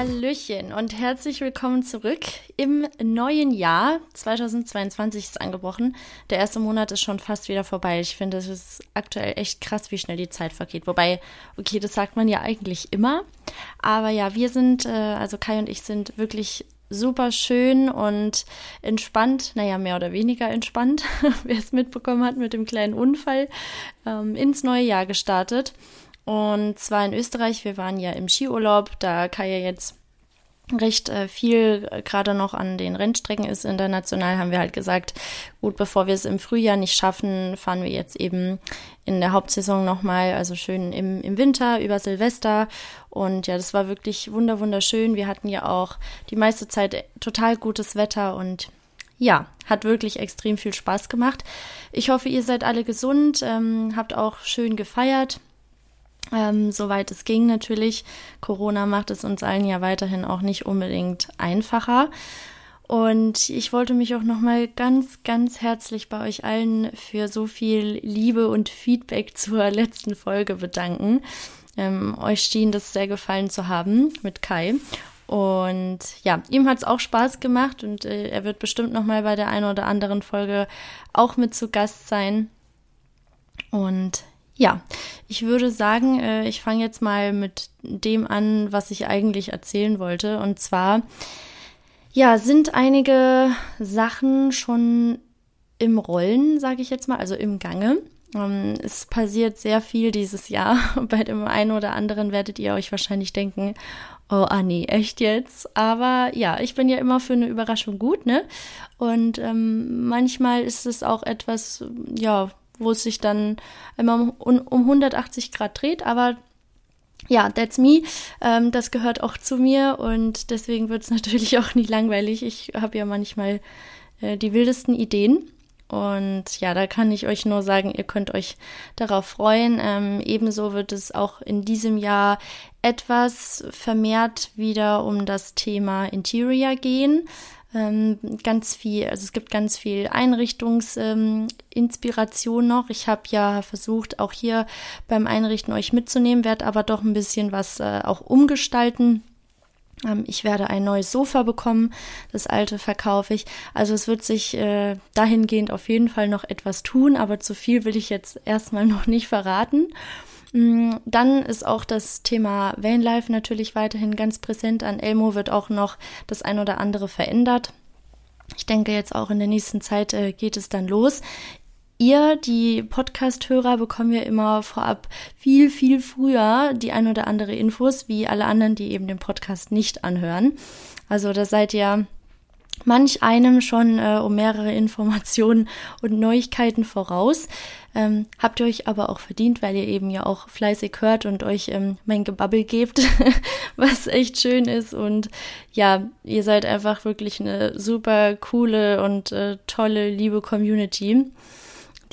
Hallöchen und herzlich willkommen zurück im neuen Jahr. 2022 ist angebrochen. Der erste Monat ist schon fast wieder vorbei. Ich finde, es ist aktuell echt krass, wie schnell die Zeit vergeht. Wobei, okay, das sagt man ja eigentlich immer. Aber ja, wir sind, äh, also Kai und ich sind wirklich super schön und entspannt, naja, mehr oder weniger entspannt, wer es mitbekommen hat mit dem kleinen Unfall, ähm, ins neue Jahr gestartet. Und zwar in Österreich. Wir waren ja im Skiurlaub, da Kai ja jetzt recht äh, viel äh, gerade noch an den Rennstrecken ist international, haben wir halt gesagt, gut, bevor wir es im Frühjahr nicht schaffen, fahren wir jetzt eben in der Hauptsaison nochmal, also schön im, im Winter über Silvester. Und ja, das war wirklich wunder wunderschön. Wir hatten ja auch die meiste Zeit total gutes Wetter und ja, hat wirklich extrem viel Spaß gemacht. Ich hoffe, ihr seid alle gesund, ähm, habt auch schön gefeiert ähm, soweit es ging natürlich. Corona macht es uns allen ja weiterhin auch nicht unbedingt einfacher. Und ich wollte mich auch nochmal ganz, ganz herzlich bei euch allen für so viel Liebe und Feedback zur letzten Folge bedanken. Ähm, euch schien das sehr gefallen zu haben mit Kai. Und ja, ihm hat es auch Spaß gemacht und äh, er wird bestimmt nochmal bei der einen oder anderen Folge auch mit zu Gast sein. Und ja, ich würde sagen, äh, ich fange jetzt mal mit dem an, was ich eigentlich erzählen wollte. Und zwar, ja, sind einige Sachen schon im Rollen, sage ich jetzt mal, also im Gange. Ähm, es passiert sehr viel dieses Jahr. Bei dem einen oder anderen werdet ihr euch wahrscheinlich denken, oh Anni, echt jetzt? Aber ja, ich bin ja immer für eine Überraschung gut, ne? Und ähm, manchmal ist es auch etwas, ja, wo es sich dann einmal um, um 180 Grad dreht, aber ja, that's me. Ähm, das gehört auch zu mir und deswegen wird es natürlich auch nie langweilig. Ich habe ja manchmal äh, die wildesten Ideen. Und ja, da kann ich euch nur sagen, ihr könnt euch darauf freuen. Ähm, ebenso wird es auch in diesem Jahr etwas vermehrt wieder um das Thema Interior gehen ähm, ganz viel, also es gibt ganz viel Einrichtungsinspiration ähm, noch. Ich habe ja versucht, auch hier beim Einrichten euch mitzunehmen, werde aber doch ein bisschen was äh, auch umgestalten. Ähm, ich werde ein neues Sofa bekommen, das alte verkaufe ich. Also es wird sich äh, dahingehend auf jeden Fall noch etwas tun, aber zu viel will ich jetzt erstmal noch nicht verraten. Mm, dann ist auch das Thema Vanlife natürlich weiterhin ganz präsent. An Elmo wird auch noch das ein oder andere verändert. Ich denke jetzt auch in der nächsten Zeit äh, geht es dann los. Ihr, die Podcast-Hörer, bekommen ja immer vorab viel, viel früher die ein oder andere Infos, wie alle anderen, die eben den Podcast nicht anhören. Also da seid ihr manch einem schon äh, um mehrere Informationen und Neuigkeiten voraus. Ähm, habt ihr euch aber auch verdient, weil ihr eben ja auch fleißig hört und euch ähm, mein Gebabbel gebt, was echt schön ist. Und ja, ihr seid einfach wirklich eine super coole und äh, tolle, liebe Community,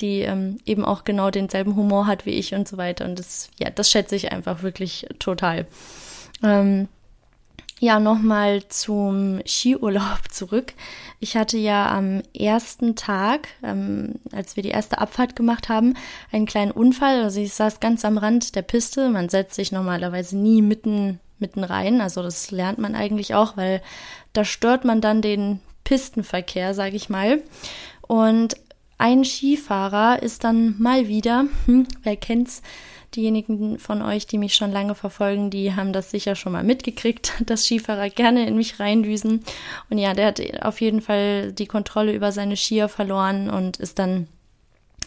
die ähm, eben auch genau denselben Humor hat wie ich und so weiter. Und das, ja, das schätze ich einfach wirklich total. Ähm, ja, nochmal zum Skiurlaub zurück. Ich hatte ja am ersten Tag, ähm, als wir die erste Abfahrt gemacht haben, einen kleinen Unfall. Also ich saß ganz am Rand der Piste. Man setzt sich normalerweise nie mitten, mitten rein. Also das lernt man eigentlich auch, weil da stört man dann den Pistenverkehr, sage ich mal. Und ein Skifahrer ist dann mal wieder, hm, wer kennt's, Diejenigen von euch, die mich schon lange verfolgen, die haben das sicher schon mal mitgekriegt, dass Skifahrer gerne in mich reindüsen. Und ja, der hat auf jeden Fall die Kontrolle über seine Skier verloren und ist dann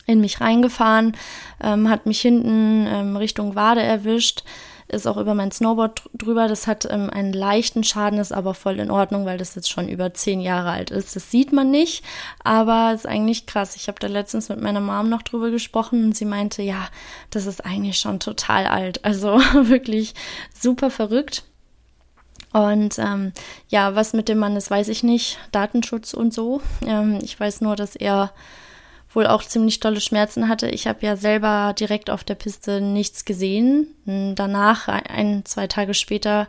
in mich reingefahren, ähm, hat mich hinten ähm, Richtung Wade erwischt ist auch über mein Snowboard drüber. Das hat ähm, einen leichten Schaden, ist aber voll in Ordnung, weil das jetzt schon über zehn Jahre alt ist. Das sieht man nicht, aber ist eigentlich krass. Ich habe da letztens mit meiner Mom noch drüber gesprochen und sie meinte, ja, das ist eigentlich schon total alt. Also wirklich super verrückt. Und ähm, ja, was mit dem Mann ist, weiß ich nicht. Datenschutz und so. Ähm, ich weiß nur, dass er wohl auch ziemlich tolle Schmerzen hatte. Ich habe ja selber direkt auf der Piste nichts gesehen. Danach, ein, zwei Tage später,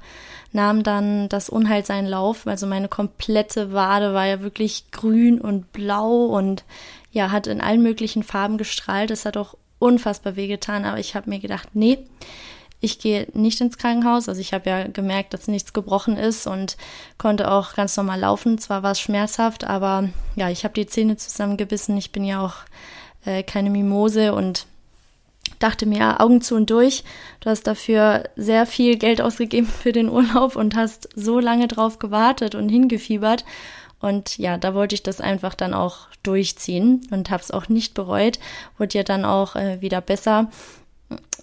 nahm dann das Unheil seinen Lauf. Also meine komplette Wade war ja wirklich grün und blau und ja, hat in allen möglichen Farben gestrahlt. Es hat auch unfassbar wehgetan, aber ich habe mir gedacht, nee, Ich gehe nicht ins Krankenhaus. Also ich habe ja gemerkt, dass nichts gebrochen ist und konnte auch ganz normal laufen. Zwar war es schmerzhaft, aber ja, ich habe die Zähne zusammengebissen. Ich bin ja auch äh, keine Mimose und dachte mir, Augen zu und durch. Du hast dafür sehr viel Geld ausgegeben für den Urlaub und hast so lange drauf gewartet und hingefiebert. Und ja, da wollte ich das einfach dann auch durchziehen und habe es auch nicht bereut. Wurde ja dann auch äh, wieder besser.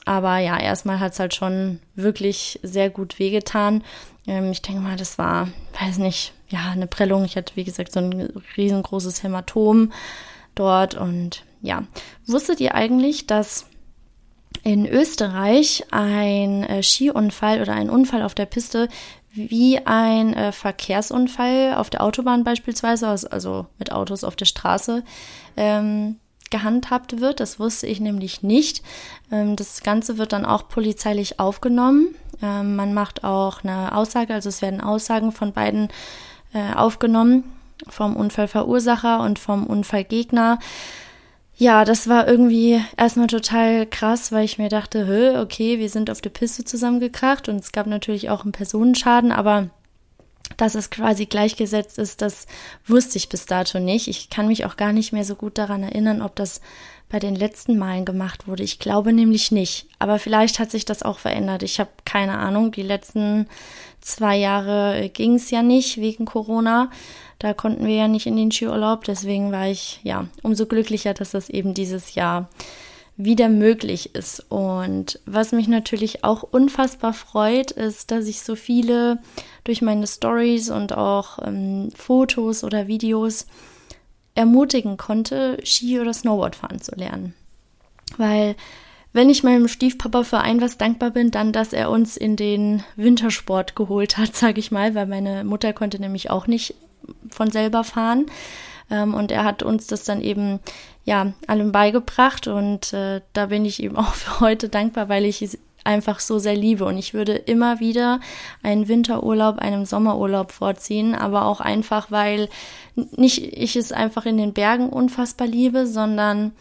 Aber ja, erstmal hat es halt schon wirklich sehr gut wehgetan. Ähm, ich denke mal, das war, weiß nicht, ja, eine Prellung. Ich hatte, wie gesagt, so ein riesengroßes Hämatom dort. Und ja, wusstet ihr eigentlich, dass in Österreich ein äh, Skiunfall oder ein Unfall auf der Piste wie ein äh, Verkehrsunfall auf der Autobahn beispielsweise, also mit Autos auf der Straße, ähm, gehandhabt wird. Das wusste ich nämlich nicht. Ähm, das Ganze wird dann auch polizeilich aufgenommen. Ähm, man macht auch eine Aussage, also es werden Aussagen von beiden äh, aufgenommen, vom Unfallverursacher und vom Unfallgegner. Ja, das war irgendwie erstmal total krass, weil ich mir dachte, okay, wir sind auf der Piste zusammengekracht und es gab natürlich auch einen Personenschaden, aber dass es quasi gleichgesetzt ist, das wusste ich bis dato nicht. Ich kann mich auch gar nicht mehr so gut daran erinnern, ob das bei den letzten Malen gemacht wurde. Ich glaube nämlich nicht. Aber vielleicht hat sich das auch verändert. Ich habe keine Ahnung. Die letzten zwei Jahre ging es ja nicht wegen Corona. Da konnten wir ja nicht in den Skiurlaub. Deswegen war ich ja umso glücklicher, dass das eben dieses Jahr wieder möglich ist. Und was mich natürlich auch unfassbar freut, ist, dass ich so viele durch meine Stories und auch ähm, Fotos oder Videos ermutigen konnte, Ski oder Snowboard fahren zu lernen. Weil wenn ich meinem Stiefpapa für ein was dankbar bin, dann, dass er uns in den Wintersport geholt hat, sage ich mal, weil meine Mutter konnte nämlich auch nicht von selber fahren. Ähm, und er hat uns das dann eben ja allem beigebracht und äh, da bin ich ihm auch für heute dankbar, weil ich es einfach so sehr liebe. Und ich würde immer wieder einen Winterurlaub, einen Sommerurlaub vorziehen, aber auch einfach, weil nicht ich es einfach in den Bergen unfassbar liebe, sondern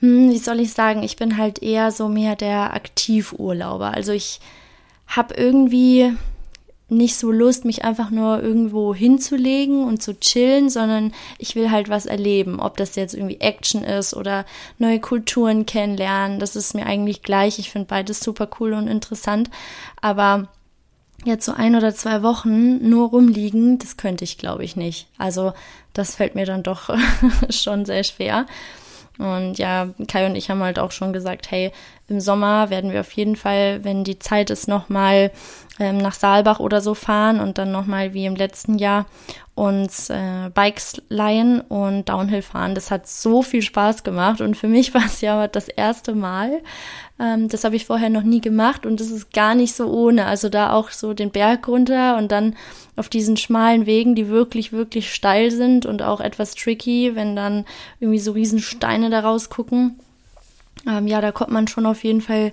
hm, wie soll ich sagen, ich bin halt eher so mehr der Aktivurlauber. Also ich habe irgendwie nicht so Lust, mich einfach nur irgendwo hinzulegen und zu chillen, sondern ich will halt was erleben. Ob das jetzt irgendwie Action ist oder neue Kulturen kennenlernen, das ist mir eigentlich gleich. Ich finde beides super cool und interessant. Aber jetzt so ein oder zwei Wochen nur rumliegen, das könnte ich, glaube ich, nicht. Also das fällt mir dann doch schon sehr schwer. Und ja, Kai und ich haben halt auch schon gesagt, hey, im Sommer werden wir auf jeden Fall, wenn die Zeit ist, nochmal ähm, nach Saalbach oder so fahren und dann nochmal wie im letzten Jahr uns äh, Bikes leihen und Downhill fahren. Das hat so viel Spaß gemacht und für mich war es ja das erste Mal. Ähm, das habe ich vorher noch nie gemacht und das ist gar nicht so ohne. Also da auch so den Berg runter und dann auf diesen schmalen Wegen, die wirklich, wirklich steil sind und auch etwas tricky, wenn dann irgendwie so riesen Steine da rausgucken. Ähm, ja, da kommt man schon auf jeden Fall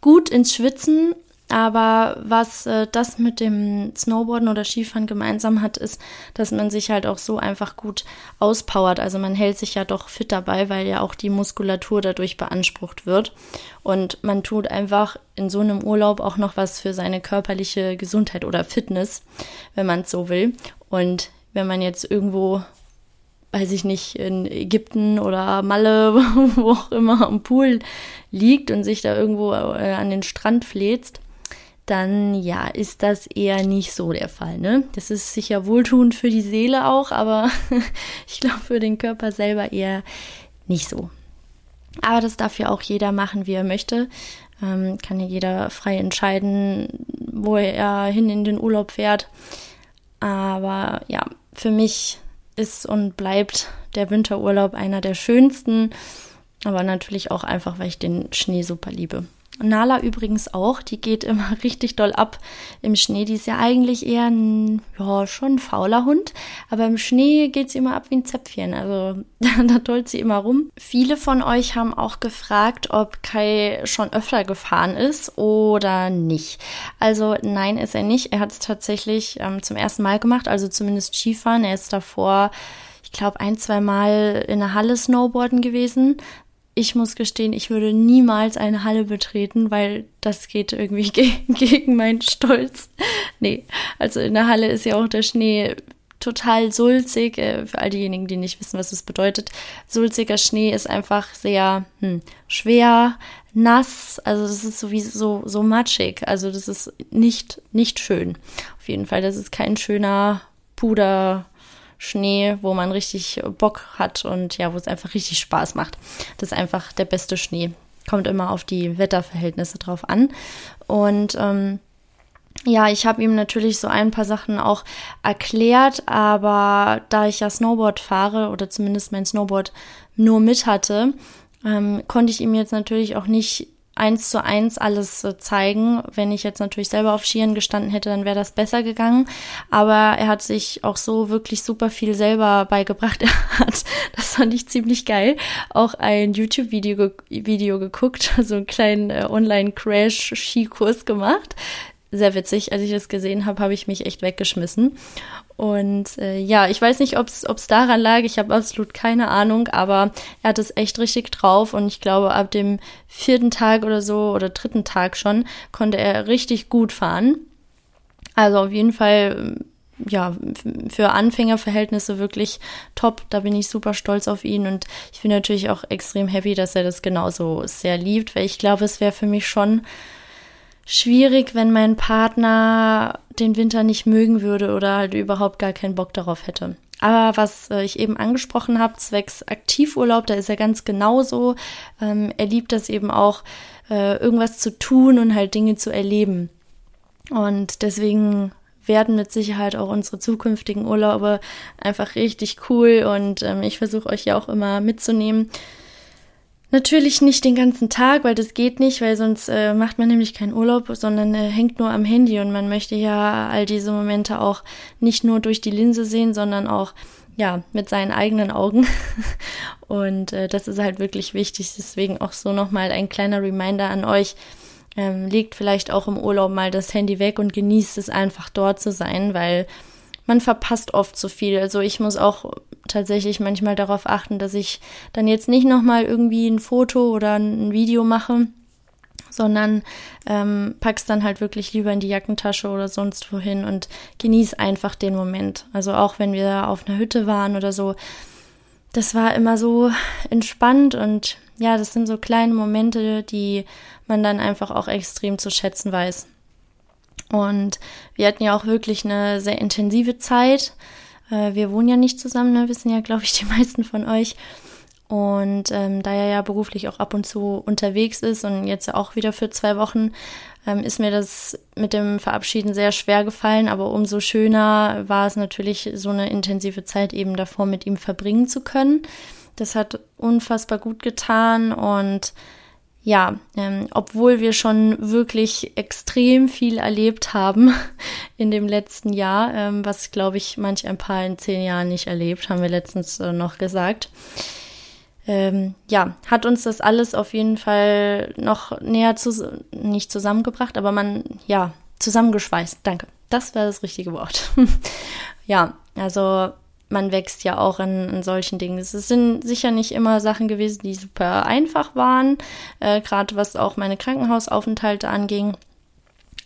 gut ins Schwitzen aber was äh, das mit dem Snowboarden oder Skifahren gemeinsam hat, ist, dass man sich halt auch so einfach gut auspowert. Also man hält sich ja doch fit dabei, weil ja auch die Muskulatur dadurch beansprucht wird. Und man tut einfach in so einem Urlaub auch noch was für seine körperliche Gesundheit oder Fitness, wenn man es so will. Und wenn man jetzt irgendwo weiß ich nicht, in Ägypten oder Malle, wo auch immer am Pool liegt und sich da irgendwo äh, an den Strand fläzt, dann ja, ist das eher nicht so der Fall. Ne? Das ist sicher wohltuend für die Seele auch, aber ich glaube für den Körper selber eher nicht so. Aber das darf ja auch jeder machen, wie er möchte. Ähm, kann ja jeder frei entscheiden, wo er hin in den Urlaub fährt. Aber ja, für mich ist und bleibt der Winterurlaub einer der schönsten. Aber natürlich auch einfach, weil ich den Schnee super liebe. Nala übrigens auch, die geht immer richtig doll ab im Schnee. Die ist ja eigentlich eher ein, ja, schon ein fauler Hund, aber im Schnee geht sie immer ab wie ein Zäpfchen. Also da tollt sie immer rum. Viele von euch haben auch gefragt, ob Kai schon öfter gefahren ist oder nicht. Also nein, ist er nicht. Er hat es tatsächlich ähm, zum ersten Mal gemacht, also zumindest Skifahren. Er ist davor ich glaube, ein, zwei Mal in der Halle Snowboarden gewesen ich muss gestehen, ich würde niemals eine Halle betreten, weil das geht irgendwie ge gegen meinen Stolz. nee, also in der Halle ist ja auch der Schnee total sulzig. Äh, für all diejenigen, die nicht wissen, was es bedeutet. Sulziger Schnee ist einfach sehr hm, schwer, nass. Also das ist sowieso so matschig. Also das ist nicht, nicht schön. Auf jeden Fall, das ist kein schöner Puder. Schnee, wo man richtig Bock hat und ja, wo es einfach richtig Spaß macht. Das ist einfach der beste Schnee. Kommt immer auf die Wetterverhältnisse drauf an. Und ähm, ja, ich habe ihm natürlich so ein paar Sachen auch erklärt, aber da ich ja Snowboard fahre oder zumindest mein Snowboard nur mit hatte, ähm, konnte ich ihm jetzt natürlich auch nicht eins zu eins alles äh, zeigen. Wenn ich jetzt natürlich selber auf Skiern gestanden hätte, dann wäre das besser gegangen. Aber er hat sich auch so wirklich super viel selber beigebracht. Er hat, das fand ich ziemlich geil, auch ein YouTube-Video ge Video geguckt, so einen kleinen äh, Online-Crash-Skikurs gemacht sehr witzig. Als ich das gesehen habe, habe ich mich echt weggeschmissen. Und äh, ja, ich weiß nicht, ob es daran lag. Ich habe absolut keine Ahnung, aber er hat es echt richtig drauf. Und ich glaube, ab dem vierten Tag oder so oder dritten Tag schon konnte er richtig gut fahren. Also auf jeden Fall ja, für Anfängerverhältnisse wirklich top. Da bin ich super stolz auf ihn und ich bin natürlich auch extrem happy, dass er das genauso sehr liebt, weil ich glaube, es wäre für mich schon schwierig, wenn mein Partner den Winter nicht mögen würde oder halt überhaupt gar keinen Bock darauf hätte. Aber was äh, ich eben angesprochen habe, zwecks Aktivurlaub, da ist er ganz genauso. Ähm, er liebt das eben auch, äh, irgendwas zu tun und halt Dinge zu erleben. Und deswegen werden mit Sicherheit auch unsere zukünftigen Urlaube einfach richtig cool und ähm, ich versuche euch ja auch immer mitzunehmen. Natürlich nicht den ganzen Tag, weil das geht nicht, weil sonst äh, macht man nämlich keinen Urlaub, sondern äh, hängt nur am Handy und man möchte ja all diese Momente auch nicht nur durch die Linse sehen, sondern auch ja mit seinen eigenen Augen. und äh, das ist halt wirklich wichtig. Deswegen auch so nochmal ein kleiner Reminder an euch. Ähm, legt vielleicht auch im Urlaub mal das Handy weg und genießt es einfach dort zu sein, weil man verpasst oft so viel. Also ich muss auch tatsächlich manchmal darauf achten, dass ich dann jetzt nicht nochmal irgendwie ein Foto oder ein Video mache, sondern ähm, pack's dann halt wirklich lieber in die Jackentasche oder sonst wohin und genieß einfach den Moment. Also auch wenn wir auf einer Hütte waren oder so, das war immer so entspannt und ja, das sind so kleine Momente, die man dann einfach auch extrem zu schätzen weiß. Und wir hatten ja auch wirklich eine sehr intensive Zeit. Äh, wir wohnen ja nicht zusammen, ne? wissen ja, glaube ich, die meisten von euch. Und ähm, da er ja beruflich auch ab und zu unterwegs ist und jetzt auch wieder für zwei Wochen, ähm, ist mir das mit dem Verabschieden sehr schwer gefallen. Aber umso schöner war es natürlich, so eine intensive Zeit eben davor mit ihm verbringen zu können. Das hat unfassbar gut getan und ja, ähm, obwohl wir schon wirklich extrem viel erlebt haben in dem letzten Jahr, ähm, was glaube ich manch ein paar in zehn Jahren nicht erlebt, haben wir letztens äh, noch gesagt. Ähm, ja, hat uns das alles auf jeden Fall noch näher zu, nicht zusammengebracht, aber man, ja, zusammengeschweißt. Danke. Das war das richtige Wort. ja, also man wächst ja auch in, in, solchen Dingen. Es sind sicher nicht immer Sachen gewesen, die super einfach waren, äh, gerade was auch meine Krankenhausaufenthalte anging.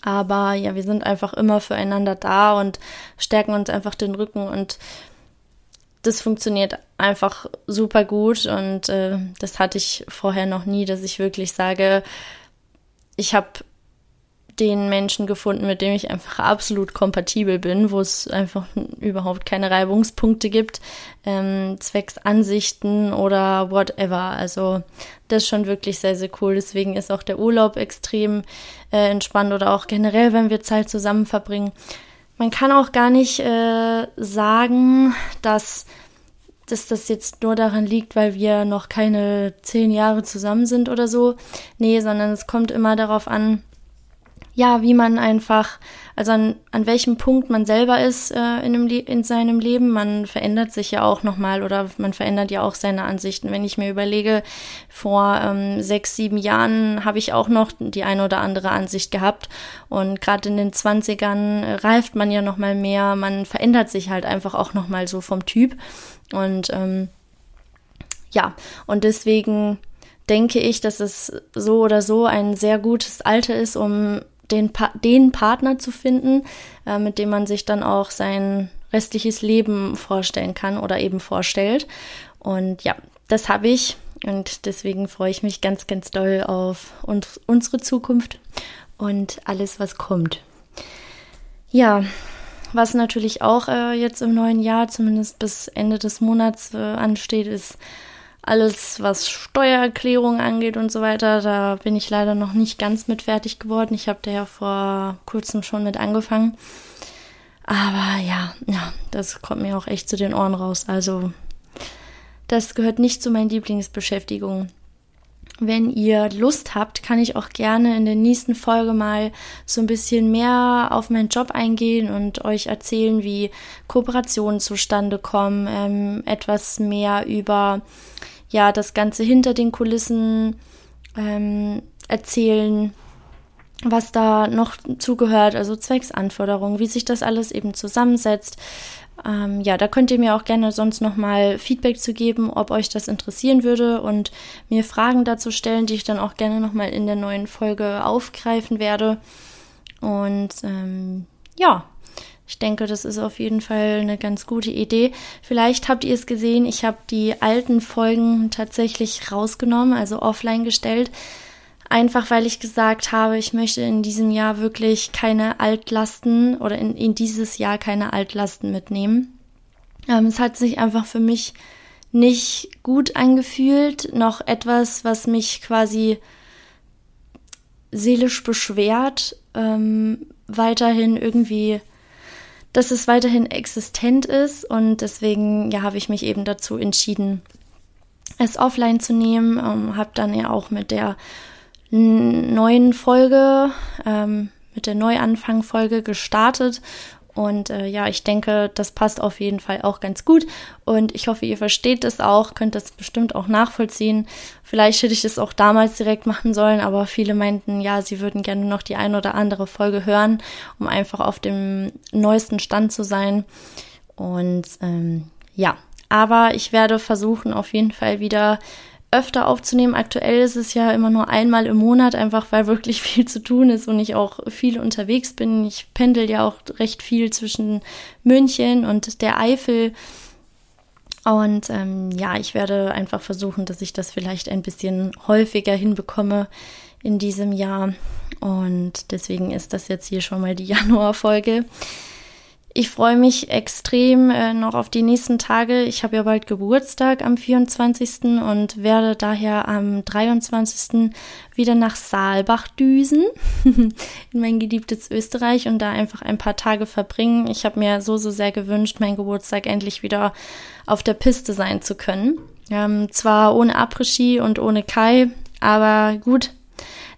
Aber ja, wir sind einfach immer füreinander da und stärken uns einfach den Rücken und das funktioniert einfach super gut und äh, das hatte ich vorher noch nie, dass ich wirklich sage, ich habe den Menschen gefunden, mit dem ich einfach absolut kompatibel bin, wo es einfach überhaupt keine Reibungspunkte gibt, ähm, zwecks Ansichten oder whatever. Also das ist schon wirklich sehr, sehr cool. Deswegen ist auch der Urlaub extrem äh, entspannt oder auch generell, wenn wir Zeit zusammen verbringen. Man kann auch gar nicht äh, sagen, dass dass das jetzt nur daran liegt, weil wir noch keine zehn Jahre zusammen sind oder so. Nee, sondern es kommt immer darauf an, ja, wie man einfach, also an, an welchem Punkt man selber ist äh, in, einem in seinem Leben. Man verändert sich ja auch nochmal oder man verändert ja auch seine Ansichten. Wenn ich mir überlege, vor ähm, sechs, sieben Jahren habe ich auch noch die eine oder andere Ansicht gehabt. Und gerade in den Zwanzigern reift man ja nochmal mehr. Man verändert sich halt einfach auch nochmal so vom Typ. Und ähm, ja, und deswegen denke ich, dass es so oder so ein sehr gutes Alter ist, um den, pa den Partner zu finden, äh, mit dem man sich dann auch sein restliches Leben vorstellen kann oder eben vorstellt. Und ja, das habe ich und deswegen freue ich mich ganz, ganz doll auf uns, unsere Zukunft und alles, was kommt. Ja, was natürlich auch äh, jetzt im neuen Jahr, zumindest bis Ende des Monats äh, ansteht, ist alles, was Steuererklärung angeht und so weiter. Da bin ich leider noch nicht ganz mit fertig geworden. Ich habe da ja vor kurzem schon mit angefangen. Aber ja, ja, das kommt mir auch echt zu den Ohren raus. Also, das gehört nicht zu meinen Lieblingsbeschäftigungen. Wenn ihr Lust habt, kann ich auch gerne in der nächsten Folge mal so ein bisschen mehr auf meinen Job eingehen und euch erzählen, wie Kooperationen zustande kommen, ähm, etwas mehr über ja das Ganze hinter den Kulissen ähm, erzählen, was da noch zugehört, also Zwecksanforderungen, wie sich das alles eben zusammensetzt. Ähm, ja, da könnt ihr mir auch gerne sonst nochmal Feedback zu geben, ob euch das interessieren würde und mir Fragen dazu stellen, die ich dann auch gerne nochmal in der neuen Folge aufgreifen werde. Und ähm, ja, ich denke, das ist auf jeden Fall eine ganz gute Idee. Vielleicht habt ihr es gesehen, ich habe die alten Folgen tatsächlich rausgenommen, also offline gestellt Einfach weil ich gesagt habe, ich möchte in diesem Jahr wirklich keine Altlasten oder in, in dieses Jahr keine Altlasten mitnehmen. Ähm, es hat sich einfach für mich nicht gut angefühlt, noch etwas, was mich quasi seelisch beschwert, ähm, weiterhin irgendwie, dass es weiterhin existent ist und deswegen ja habe ich mich eben dazu entschieden, es offline zu nehmen, ähm, habe dann ja auch mit der neuen Folge, ähm, mit der Neuanfang-Folge gestartet. Und äh, ja, ich denke, das passt auf jeden Fall auch ganz gut. Und ich hoffe, ihr versteht es auch, könnt das bestimmt auch nachvollziehen. Vielleicht hätte ich es auch damals direkt machen sollen, aber viele meinten, ja, sie würden gerne noch die ein oder andere Folge hören, um einfach auf dem neuesten Stand zu sein. Und ähm, ja, aber ich werde versuchen, auf jeden Fall wieder öfter aufzunehmen. Aktuell ist es ja immer nur einmal im Monat, einfach weil wirklich viel zu tun ist und ich auch viel unterwegs bin. Ich pendel ja auch recht viel zwischen München und der Eifel. Und ähm, ja, ich werde einfach versuchen, dass ich das vielleicht ein bisschen häufiger hinbekomme in diesem Jahr. Und deswegen ist das jetzt hier schon mal die Januarfolge. Ich freue mich extrem äh, noch auf die nächsten Tage. Ich habe ja bald Geburtstag am 24. und werde daher am 23. wieder nach Saalbach düsen, in mein geliebtes Österreich und da einfach ein paar Tage verbringen. Ich habe mir so, so sehr gewünscht, meinen Geburtstag endlich wieder auf der Piste sein zu können. Ähm, zwar ohne Après-Ski und ohne Kai, aber gut,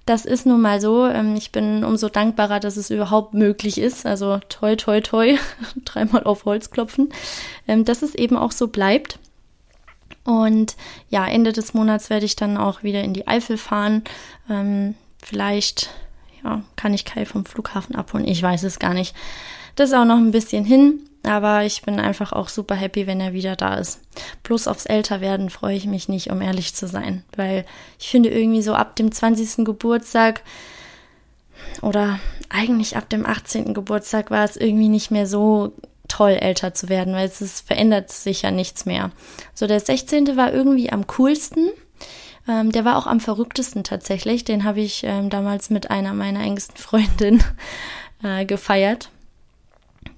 das ist nun mal so. Ähm, ich bin umso dankbarer, dass es überhaupt möglich ist. Also toi, toi, toi, dreimal auf Holz klopfen, ähm, dass es eben auch so bleibt. Und ja, Ende des Monats werde ich dann auch wieder in die Eifel fahren. Ähm, vielleicht ja, kann ich Kai vom Flughafen abholen. Ich weiß es gar nicht. Das ist auch noch ein bisschen hin. Aber ich bin einfach auch super happy, wenn er wieder da ist. Plus aufs Älterwerden freue ich mich nicht, um ehrlich zu sein. Weil ich finde irgendwie so ab dem 20. Geburtstag oder eigentlich ab dem 18. Geburtstag war es irgendwie nicht mehr so toll, älter zu werden, weil es ist, verändert sich ja nichts mehr. So, der 16. war irgendwie am coolsten. Ähm, der war auch am verrücktesten tatsächlich. Den habe ich ähm, damals mit einer meiner engsten Freundinnen äh, gefeiert.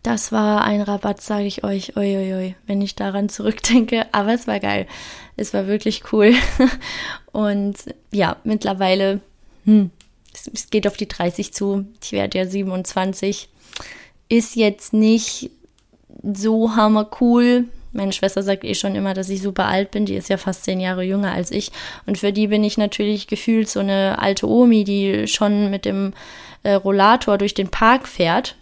Das war ein Rabatt, sage ich euch, oi, wenn ich daran zurückdenke. Aber es war geil. Es war wirklich cool. Und ja, mittlerweile, hm, es, es geht auf die 30 zu. Ich werde ja 27. Ist jetzt nicht so hammer cool. Meine Schwester sagt eh schon immer, dass ich super alt bin. Die ist ja fast zehn Jahre jünger als ich. Und für die bin ich natürlich gefühlt so eine alte Omi, die schon mit dem äh, Rollator durch den Park fährt.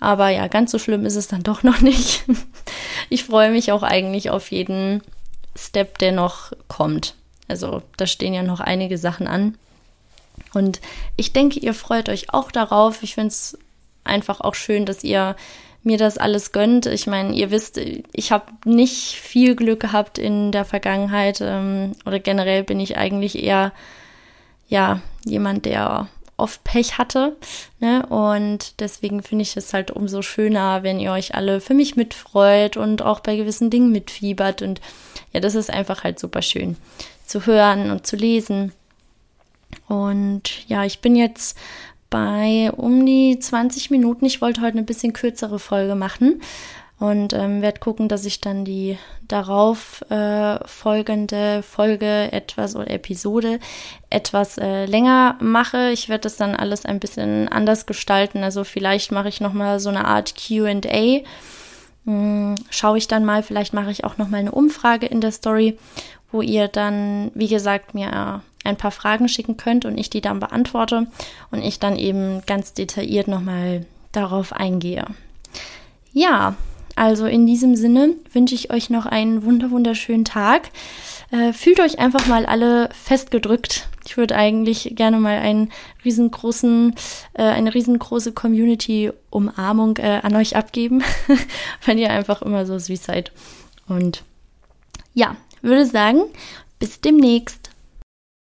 Aber ja, ganz so schlimm ist es dann doch noch nicht. Ich freue mich auch eigentlich auf jeden Step, der noch kommt. Also da stehen ja noch einige Sachen an. Und ich denke, ihr freut euch auch darauf. Ich finde es einfach auch schön, dass ihr mir das alles gönnt. Ich meine, ihr wisst, ich habe nicht viel Glück gehabt in der Vergangenheit ähm, oder generell bin ich eigentlich eher ja jemand, der oft Pech hatte. Ne? Und deswegen finde ich es halt umso schöner, wenn ihr euch alle für mich mitfreut und auch bei gewissen Dingen mitfiebert. Und ja, das ist einfach halt super schön zu hören und zu lesen. Und ja, ich bin jetzt bei um die 20 Minuten. Ich wollte heute eine bisschen kürzere Folge machen und ähm, werde gucken, dass ich dann die darauf äh, folgende Folge etwas oder Episode etwas äh, länger mache. Ich werde das dann alles ein bisschen anders gestalten. Also vielleicht mache ich noch mal so eine Art Q&A. Hm, schaue ich dann mal. Vielleicht mache ich auch noch mal eine Umfrage in der Story, wo ihr dann, wie gesagt, mir ein paar Fragen schicken könnt und ich die dann beantworte und ich dann eben ganz detailliert noch mal darauf eingehe. Ja, also in diesem Sinne wünsche ich euch noch einen wunder wunderschönen Tag. Äh, fühlt euch einfach mal alle festgedrückt. Ich würde eigentlich gerne mal einen riesengroßen, äh, eine riesengroße Community-Umarmung äh, an euch abgeben, weil ihr einfach immer so süß seid. Und ja, würde sagen, bis demnächst.